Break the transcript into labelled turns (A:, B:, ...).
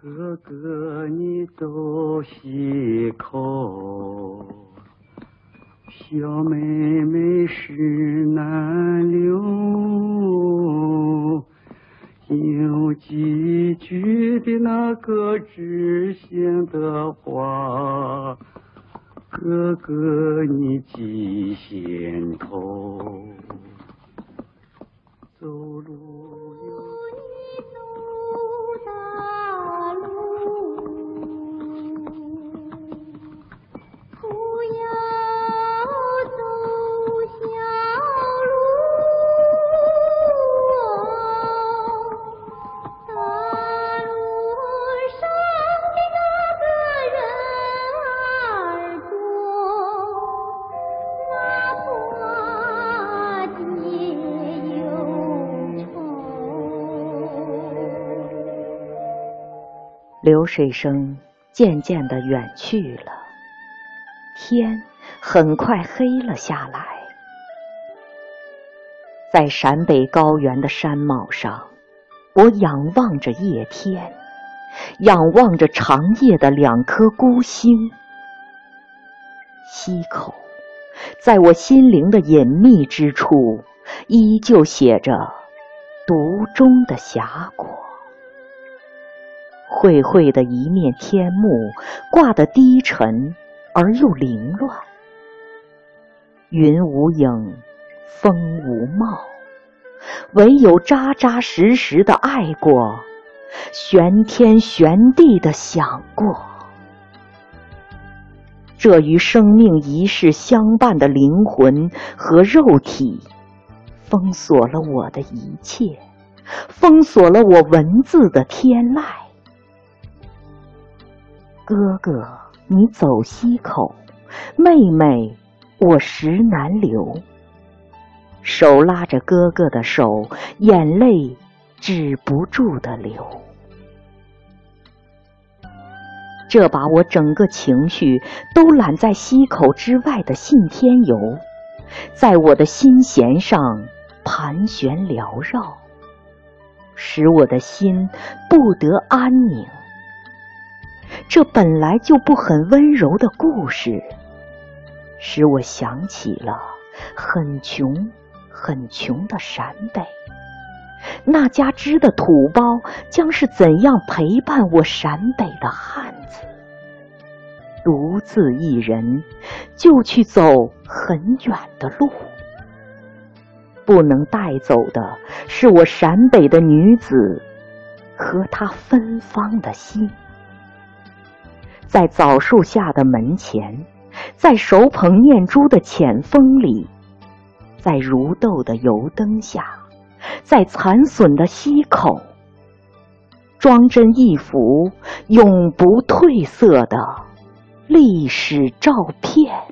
A: 哥哥，你走西口，小妹妹是南流，有几句的那个知心的话，哥哥你记心头。
B: 流水声渐渐的远去了，天很快黑了下来。在陕北高原的山峁上，我仰望着夜天，仰望着长夜的两颗孤星。溪口，在我心灵的隐秘之处，依旧写着独钟的峡谷。晦晦的一面天幕，挂得低沉而又凌乱。云无影，风无貌，唯有扎扎实实的爱过，悬天悬地的想过。这与生命一世相伴的灵魂和肉体，封锁了我的一切，封锁了我文字的天籁。哥哥，你走西口；妹妹，我石南流。手拉着哥哥的手，眼泪止不住的流。这把我整个情绪都揽在溪口之外的信天游，在我的心弦上盘旋缭绕，使我的心不得安宁。这本来就不很温柔的故事，使我想起了很穷、很穷的陕北。那家织的土包将是怎样陪伴我陕北的汉子？独自一人就去走很远的路，不能带走的是我陕北的女子和她芬芳的心。在枣树下的门前，在熟棚念珠的浅风里，在如豆的油灯下，在残损的溪口，装帧一幅永不褪色的历史照片。